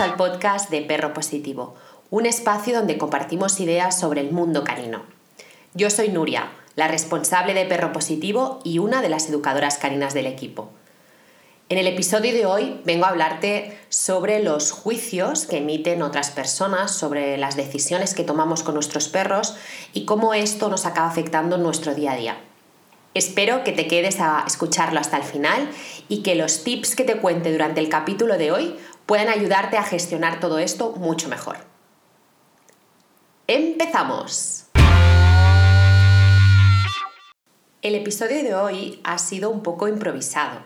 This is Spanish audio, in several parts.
Al podcast de Perro Positivo, un espacio donde compartimos ideas sobre el mundo canino. Yo soy Nuria, la responsable de Perro Positivo y una de las educadoras caninas del equipo. En el episodio de hoy vengo a hablarte sobre los juicios que emiten otras personas sobre las decisiones que tomamos con nuestros perros y cómo esto nos acaba afectando en nuestro día a día. Espero que te quedes a escucharlo hasta el final y que los tips que te cuente durante el capítulo de hoy puedan ayudarte a gestionar todo esto mucho mejor. ¡Empezamos! El episodio de hoy ha sido un poco improvisado.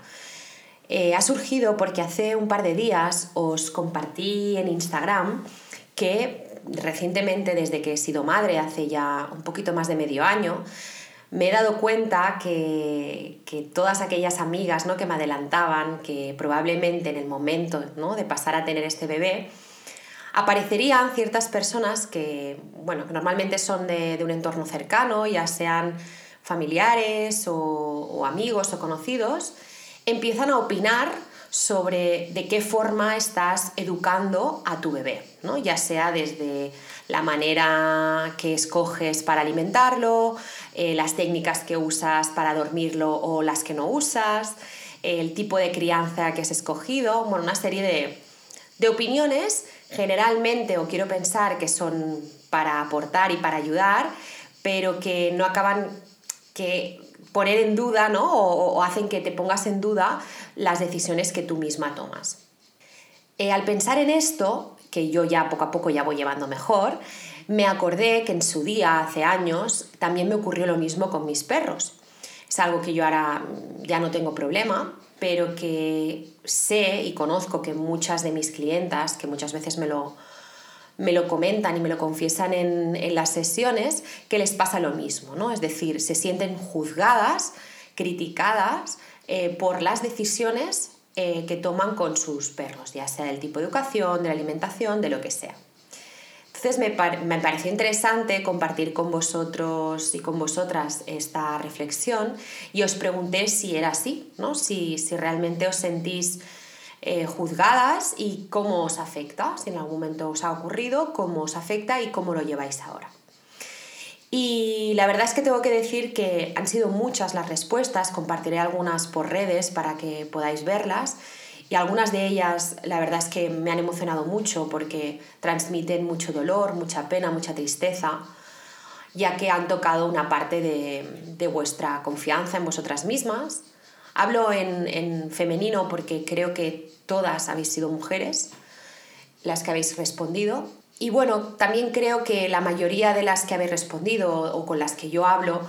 Eh, ha surgido porque hace un par de días os compartí en Instagram que recientemente, desde que he sido madre, hace ya un poquito más de medio año, me he dado cuenta que, todas aquellas amigas ¿no? que me adelantaban, que probablemente en el momento ¿no? de pasar a tener este bebé, aparecerían ciertas personas que, bueno, normalmente son de, un entorno cercano, ya sean familiares o, amigos o conocidos, empiezan a opinar sobre de qué forma estás educando a tu bebé, ¿no? ya sea desde la manera que escoges para alimentarlo, eh, las técnicas que usas para dormirlo o las que no usas, el tipo de crianza que has escogido, bueno, una serie de, de opiniones, generalmente, o quiero pensar que son para aportar y para ayudar, pero que no acaban que poner en duda, ¿no? O, hacen que te pongas en duda las decisiones que tú misma tomas. Eh, al pensar en esto, que yo ya poco a poco ya voy llevando mejor, me acordé que en su día, hace años, también me ocurrió lo mismo con mis perros. Es algo que yo ahora ya no tengo problema, pero que sé y conozco que muchas de mis clientas, que muchas veces me lo, me lo comentan y me lo confiesan en, las sesiones, que les pasa lo mismo, ¿no? Es decir, se sienten juzgadas, criticadas eh, por las decisiones eh, que toman con sus perros, ya sea del tipo de educación, de la alimentación, de lo que sea. Entonces me, me, pareció interesante compartir con vosotros y con vosotras esta reflexión y os pregunté si era así, ¿no? si, si realmente os sentís eh, juzgadas y cómo os afecta, si en algún momento os ha ocurrido, cómo os afecta y cómo lo lleváis ahora. Y la verdad es que tengo que decir que han sido muchas las respuestas, compartiré algunas por redes para que podáis verlas. Y algunas de ellas, la verdad es que me han emocionado mucho porque transmiten mucho dolor, mucha pena, mucha tristeza, ya que han tocado una parte de, vuestra confianza en vosotras mismas. Hablo en, en femenino porque creo que todas habéis sido mujeres las que habéis respondido y bueno, también creo que la mayoría de las que habéis respondido o con las que yo hablo,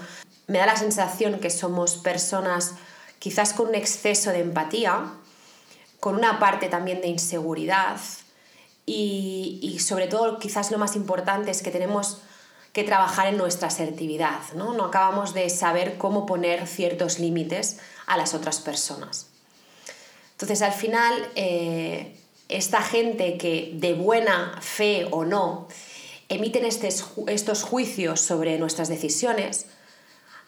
me da la sensación que somos personas quizás con un exceso de empatía, con una parte también de inseguridad y, sobre todo quizás lo más importante es que tenemos que trabajar en nuestra asertividad, ¿no? No acabamos de saber cómo poner ciertos límites a las otras personas. Entonces, al final, eh, esta gente que de buena fe o no emiten estos juicios sobre nuestras decisiones,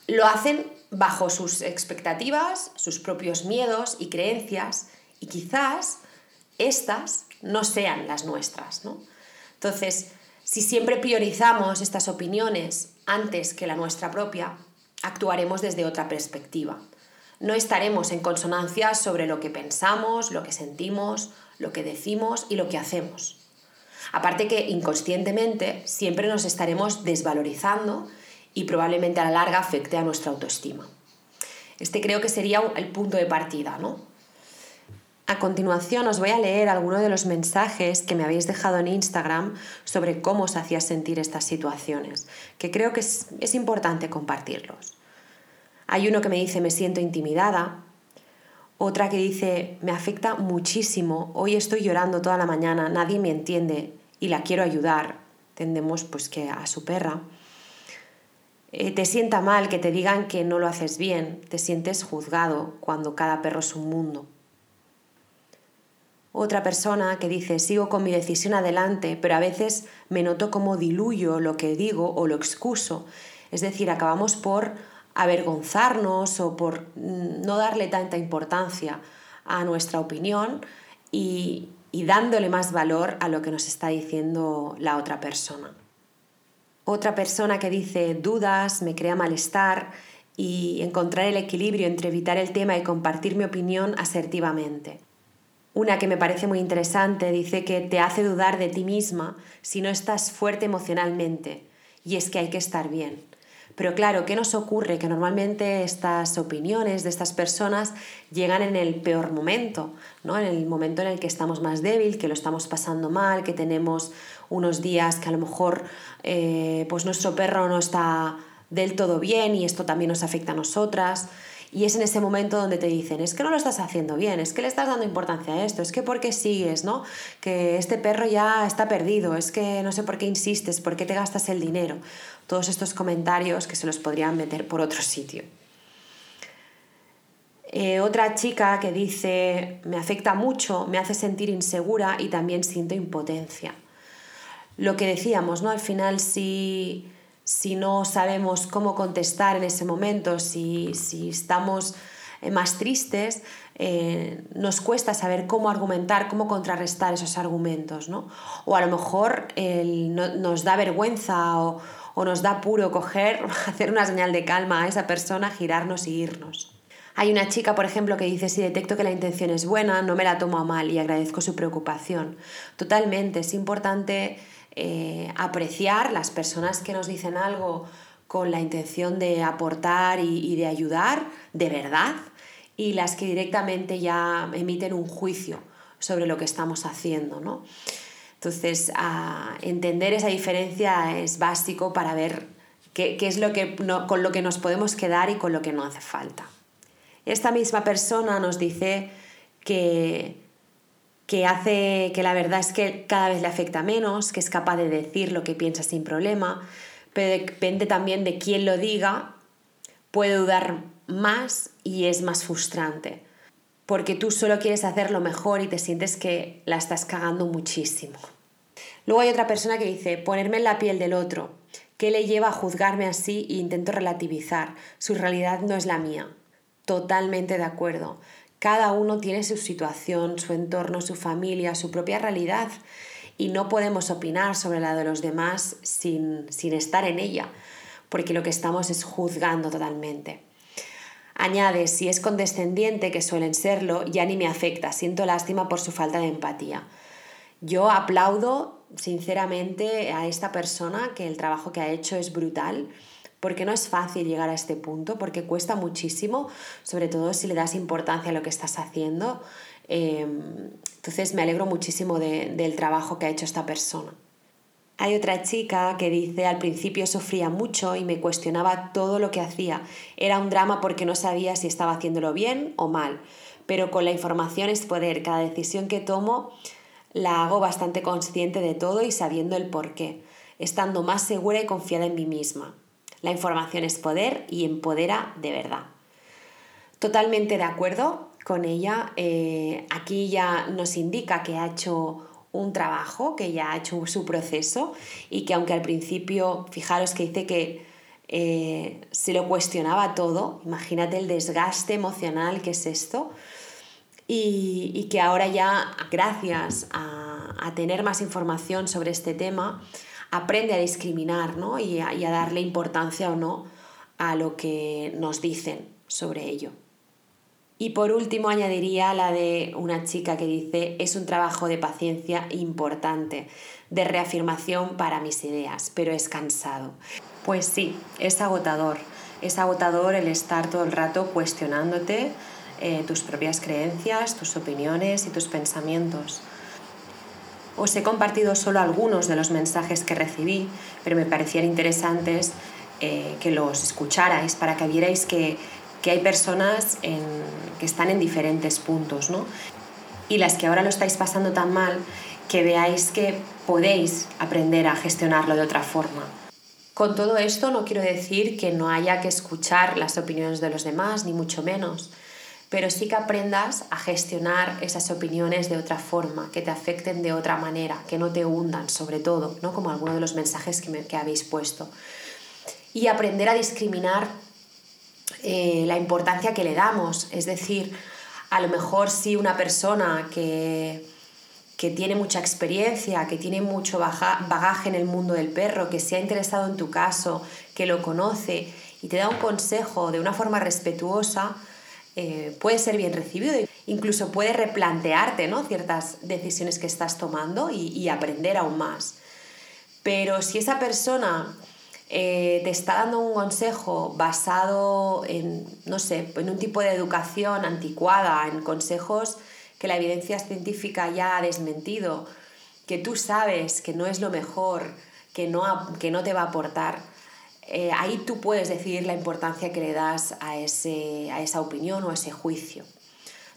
lo hacen bajo sus expectativas, sus propios miedos y creencias, y quizás estas no sean las nuestras. Entonces, si siempre priorizamos estas opiniones antes que la nuestra propia, actuaremos desde otra perspectiva. No estaremos en consonancia sobre lo que pensamos, lo que sentimos, lo que decimos y lo que hacemos. Aparte que inconscientemente siempre nos estaremos desvalorizando y probablemente a la larga afecte a nuestra autoestima. Este creo que sería el punto de partida, ¿no? A continuación os voy a leer algunos de los mensajes que me habéis dejado en Instagram sobre cómo os hacía sentir estas situaciones, que creo que es, es importante compartirlos. Hay uno que me dice me siento intimidada, otra que dice, me afecta muchísimo, hoy estoy llorando toda la mañana, nadie me entiende y la quiero ayudar. Tendemos pues que a su perra. Eh, te sienta mal que te digan que no lo haces bien, te sientes juzgado cuando cada perro es un mundo. Otra persona que dice, sigo con mi decisión adelante, pero a veces me noto como diluyo lo que digo o lo excuso. Es decir, acabamos por avergonzarnos o por no darle tanta importancia a nuestra opinión y, y dándole más valor a lo que nos está diciendo la otra persona. Otra persona que dice dudas, me crea malestar y encontrar el equilibrio entre evitar el tema y compartir mi opinión asertivamente. Una que me parece muy interesante dice que te hace dudar de ti misma si no estás fuerte emocionalmente y es que hay que estar bien. Pero claro, ¿qué nos ocurre? Que normalmente estas opiniones de estas personas llegan en el peor momento, ¿no? En el momento en el que estamos más débil, que lo estamos pasando mal, que tenemos unos días que a lo mejor eh, pues nuestro perro no está del todo bien y esto también nos afecta a nosotras. Y es en ese momento donde te dicen, es que no lo estás haciendo bien, es que le estás dando importancia a esto, es que por qué sigues, ¿no? Que este perro ya está perdido, es que no sé por qué insistes, por qué te gastas el dinero. Todos estos comentarios que se los podrían meter por otro sitio. Eh, otra chica que dice, me afecta mucho, me hace sentir insegura y también siento impotencia. Lo que decíamos, ¿no? Al final, si si no sabemos cómo contestar en ese momento, si, estamos eh, más tristes, eh, nos cuesta saber cómo argumentar, cómo contrarrestar esos argumentos, ¿no? O a lo mejor nos da vergüenza o, o, nos da puro coger, hacer una señal de calma a esa persona, girarnos y irnos. Hay una chica, por ejemplo, que dice, si detecto que la intención es buena, no me la tomo a mal y agradezco su preocupación. Totalmente, es importante eh, apreciar las personas que nos dicen algo con la intención de aportar y, de ayudar de verdad y las que directamente ya emiten un juicio sobre lo que estamos haciendo. ¿no? Entonces, entender esa diferencia es básico para ver qué, es lo que con lo que nos podemos quedar y con lo que no hace falta. Esta misma persona nos dice que que hace que la verdad es que cada vez le afecta menos, que es capaz de decir lo que piensa sin problema, pero depende también de quién lo diga, puede dudar más y es más frustrante, porque tú solo quieres hacer lo mejor y te sientes que la estás cagando muchísimo. Luego hay otra persona que dice, ponerme en la piel del otro, ¿qué le lleva a juzgarme así e intento relativizar? Su realidad no es la mía. Totalmente de acuerdo. Cada uno tiene su situación, su entorno, su familia, su propia realidad y no podemos opinar sobre la de los demás sin, estar en ella, porque lo que estamos es juzgando totalmente. Añade, si es condescendiente, que suelen serlo, ya ni me afecta, siento lástima por su falta de empatía. Yo aplaudo sinceramente a esta persona que el trabajo que ha hecho es brutal porque no es fácil llegar a este punto, porque cuesta muchísimo, sobre todo si le das importancia a lo que estás haciendo. Em, entonces me alegro muchísimo del trabajo que ha hecho esta persona. Hay otra chica que dice, al principio sufría mucho y me cuestionaba todo lo que hacía. Era un drama porque no sabía si estaba haciéndolo bien o mal. Pero con la información es poder. Cada decisión que tomo la hago bastante consciente de todo y sabiendo el por qué, estando más segura y confiada en mí misma. La información es poder y empodera de verdad. Totalmente de acuerdo con ella. Eh, aquí ya nos indica que ha hecho un trabajo, que ya ha hecho su proceso y que aunque al principio, fijaros que dice que eh, se lo cuestionaba todo, imagínate el desgaste emocional que es esto, y, que ahora ya, gracias a, a tener más información sobre este tema, aprende a discriminar ¿no? y, a, darle importancia o no a lo que nos dicen sobre ello. Y por último añadiría la de una chica que dice, es un trabajo de paciencia importante, de reafirmación para mis ideas, pero es cansado. Pues sí, es agotador. Es agotador el estar todo el rato cuestionándote eh, tus propias creencias, tus opiniones y tus pensamientos. Os he compartido solo algunos de los mensajes que recibí, pero me parecían interesantes eh, que los escucharais para que vierais que, hay personas que están en diferentes puntos, ¿no? Y las que ahora lo estáis pasando tan mal, que veáis que podéis aprender a gestionarlo de otra forma. Con todo esto no quiero decir que no haya que escuchar las opiniones de los demás, ni mucho menos pero sí que aprendas a gestionar esas opiniones de otra forma, que te afecten de otra manera, que no te hundan sobre todo, ¿no? como algunos de los mensajes que, me, que habéis puesto. Y aprender a discriminar eh, la importancia que le damos, es decir, a lo mejor si una persona que, que tiene mucha experiencia, que tiene mucho bagaje en el mundo del perro, que se ha interesado en tu caso, que lo conoce y te da un consejo de una forma respetuosa, eh, puede ser bien recibido. Incluso puede replantearte ¿no? ciertas decisiones que estás tomando y, aprender aún más. Pero si esa persona eh, te está dando un consejo basado en, no sé, en un tipo de educación anticuada, en consejos que la evidencia científica ya ha desmentido, que tú sabes que no es lo mejor, que no, que no te va a aportar, eh, ahí tú puedes decidir la importancia que le das a, ese, a esa opinión o a ese juicio.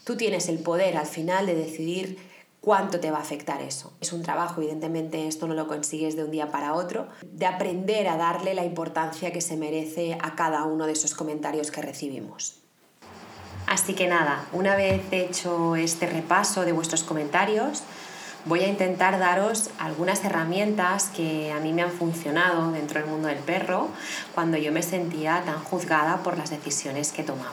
Tú tienes el poder al final de decidir cuánto te va a afectar eso. Es un trabajo, evidentemente esto no lo consigues de un día para otro, de aprender a darle la importancia que se merece a cada uno de esos comentarios que recibimos. Así que nada, una vez hecho este repaso de vuestros comentarios, voy a intentar daros algunas herramientas que a mí me han funcionado dentro del mundo del perro cuando yo me sentía tan juzgada por las decisiones que tomaba.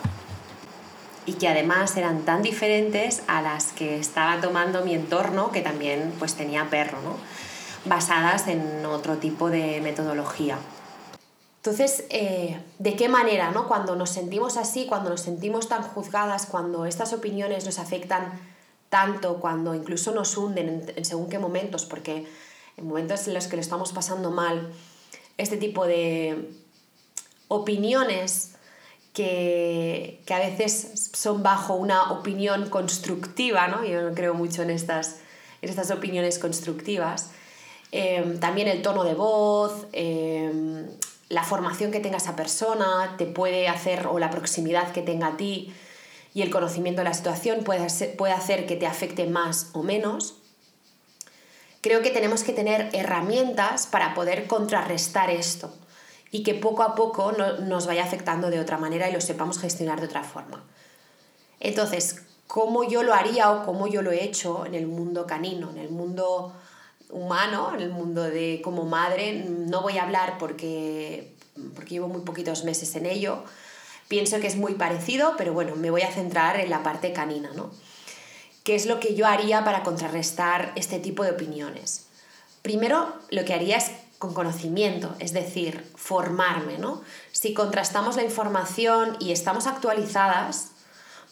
Y que además eran tan diferentes a las que estaba tomando mi entorno, que también pues tenía perro, ¿no? basadas en otro tipo de metodología. Entonces, eh, ¿de qué manera, ¿no? cuando nos sentimos así, cuando nos sentimos tan juzgadas, cuando estas opiniones nos afectan tanto, cuando incluso nos hunden en, según qué momentos, porque en momentos en los que lo estamos pasando mal, este tipo de opiniones que, a veces son bajo una opinión constructiva, ¿no? yo creo mucho en estas, en estas opiniones constructivas, eh, también el tono de voz, eh, la formación que tenga esa persona te puede hacer, o la proximidad que tenga a ti y el conocimiento de la situación puede, puede hacer que te afecte más o menos. Creo que tenemos que tener herramientas para poder contrarrestar esto y que poco a poco nos vaya afectando de otra manera y lo sepamos gestionar de otra forma. Entonces, ¿cómo yo lo haría o cómo yo lo he hecho en el mundo canino, en el mundo humano, en el mundo de como madre, no voy a hablar porque, porque llevo muy poquitos meses en ello. Pienso que es muy parecido, pero bueno, me voy a centrar en la parte canina, ¿no? ¿Qué es lo que yo haría para contrarrestar este tipo de opiniones? Primero, lo que haría es con conocimiento, es decir, formarme, ¿no? Si contrastamos la información y estamos actualizadas,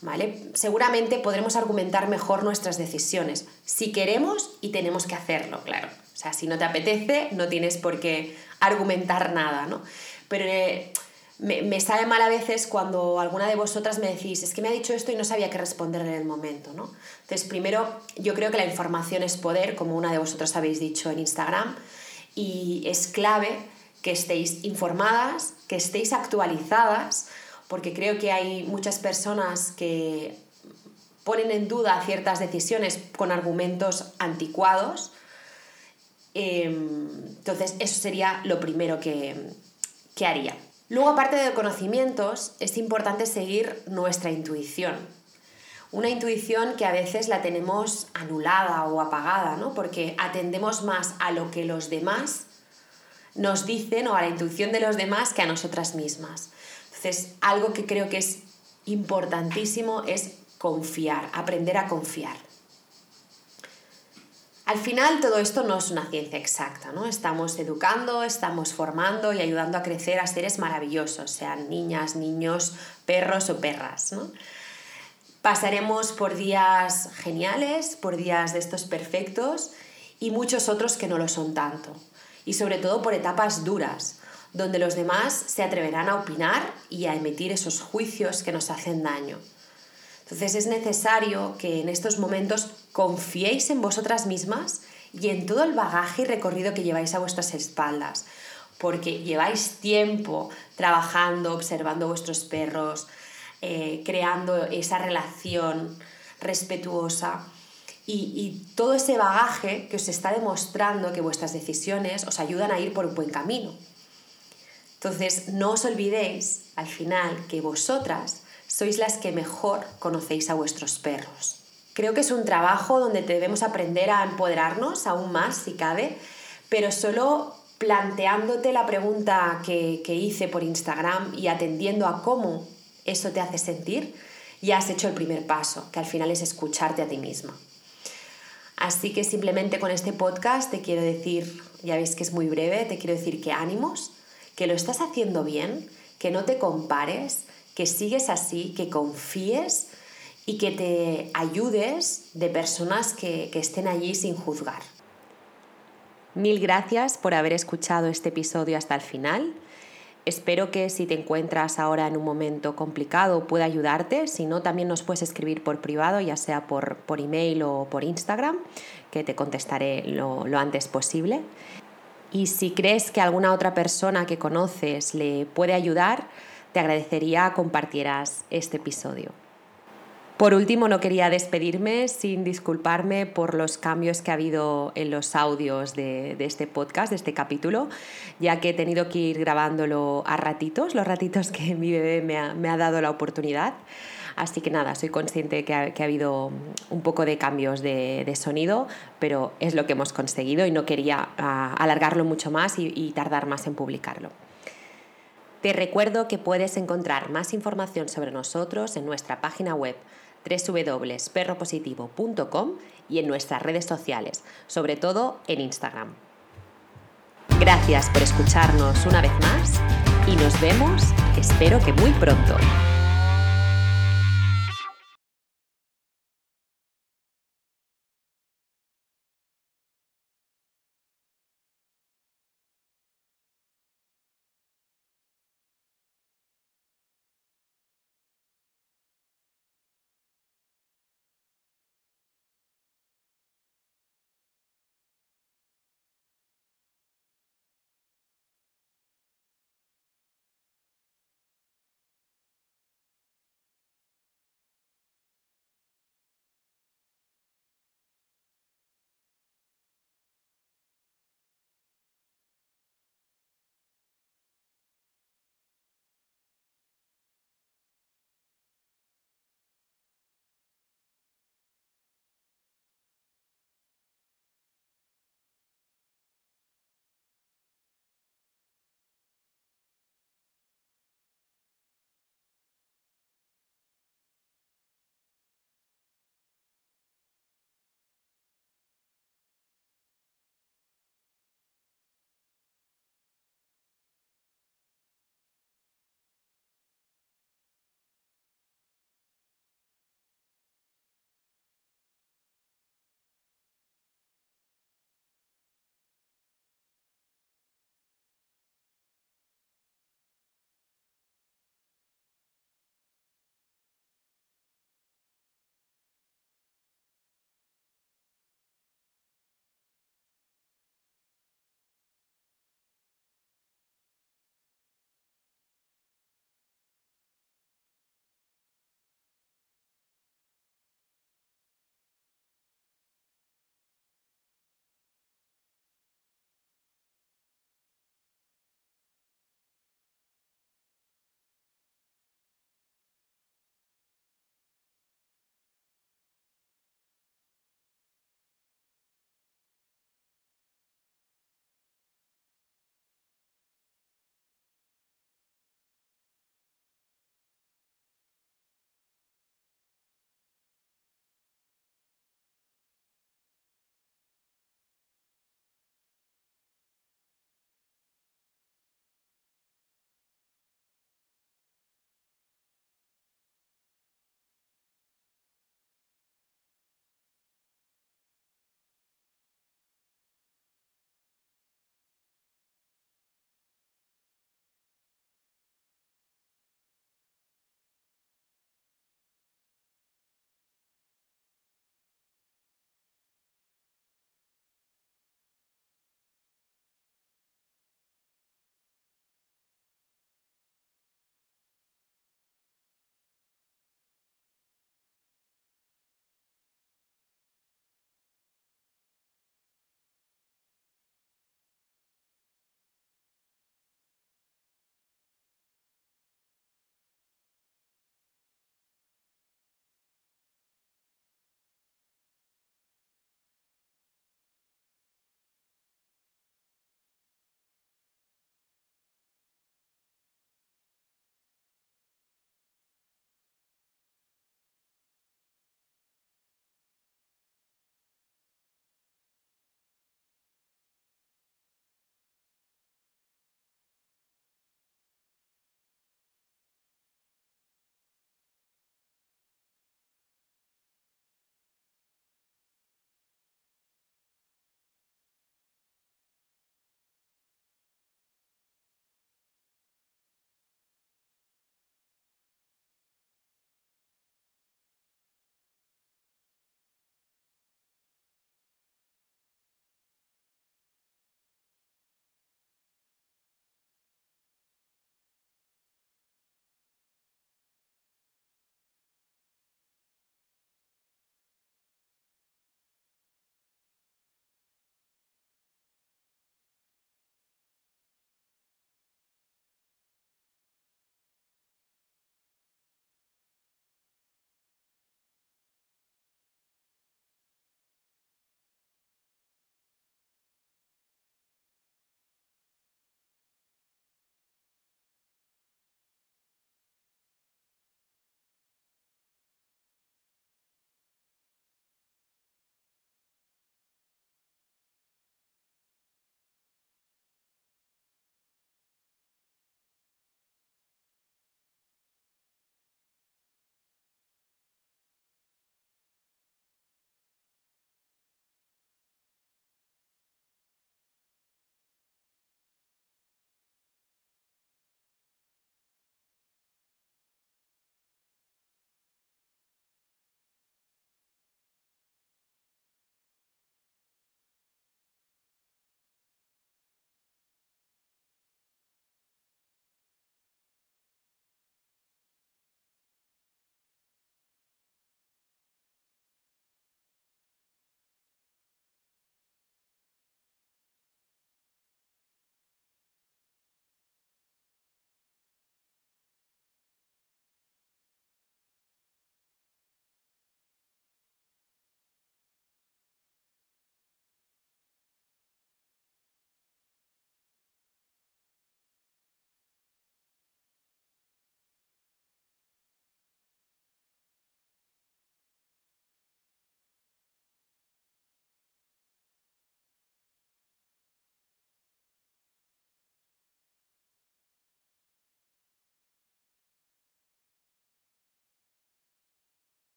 ¿vale? Seguramente podremos argumentar mejor nuestras decisiones, si queremos y tenemos que hacerlo, claro. O sea, si no te apetece, no tienes por qué argumentar nada, ¿no? Pero eh, me, me, sabe mal a veces cuando alguna de vosotras me decís, es que me ha dicho esto y no sabía qué responder en el momento, ¿no? Entonces, primero, yo creo que la información es poder, como una de vosotros habéis dicho en Instagram, y es clave que estéis informadas, que estéis actualizadas, porque creo que hay muchas personas que ponen en duda ciertas decisiones con argumentos anticuados. Em, entonces, eso sería lo primero que, que haría. Luego, aparte de conocimientos, es importante seguir nuestra intuición. Una intuición que a veces la tenemos anulada o apagada, ¿no? Porque atendemos más a lo que los demás nos dicen o a la intuición de los demás que a nosotras mismas. Entonces, algo que creo que es importantísimo es confiar, aprender a confiar. Al final todo esto no es una ciencia exacta, ¿no? Estamos educando, estamos formando y ayudando a crecer a seres maravillosos, sean niñas, niños, perros o perras, Pasaremos por días geniales, por días de estos perfectos y muchos otros que no lo son tanto. Y sobre todo por etapas duras, donde los demás se atreverán a opinar y a emitir esos juicios que nos hacen daño. Entonces es necesario que en estos momentos confiéis en vosotras mismas y en todo el bagaje y recorrido que lleváis a vuestras espaldas, porque lleváis tiempo trabajando, observando vuestros perros, eh, creando esa relación respetuosa y, y, todo ese bagaje que os está demostrando que vuestras decisiones os ayudan a ir por un buen camino. Entonces, no os olvidéis al final que vosotras sois las que mejor conocéis a vuestros perros. Creo que es un trabajo donde debemos aprender a empoderarnos aún más, si cabe, pero solo planteándote la pregunta que, que hice por Instagram y atendiendo a cómo eso te hace sentir, ya has hecho el primer paso, que al final es escucharte a ti misma. Así que simplemente con este podcast te quiero decir, ya veis que es muy breve, te quiero decir que ánimos, que lo estás haciendo bien, que no te compares, que sigues así, que confíes y que te ayudes de personas que, que estén allí sin juzgar. Mil gracias por haber escuchado este episodio hasta el final. Espero que si te encuentras ahora en un momento complicado pueda ayudarte. Si no, también nos puedes escribir por privado, ya sea por, por email o por Instagram, que te contestaré lo, lo antes posible. Y si crees que alguna otra persona que conoces le puede ayudar, te agradecería compartieras este episodio. Por último, no quería despedirme sin disculparme por los cambios que ha habido en los audios de, este podcast, de este capítulo, ya que he tenido que ir grabándolo a ratitos, los ratitos que mi bebé me ha, dado la oportunidad. Así que nada, soy consciente que ha, habido un poco de cambios de, sonido, pero es lo que hemos conseguido y no quería ah, alargarlo mucho más y tardar más en publicarlo. Te recuerdo que puedes encontrar más información sobre nosotros en nuestra página web www.perropositivo.com y en nuestras redes sociales, sobre todo en Instagram. Gracias por escucharnos una vez más y nos vemos, espero que muy pronto.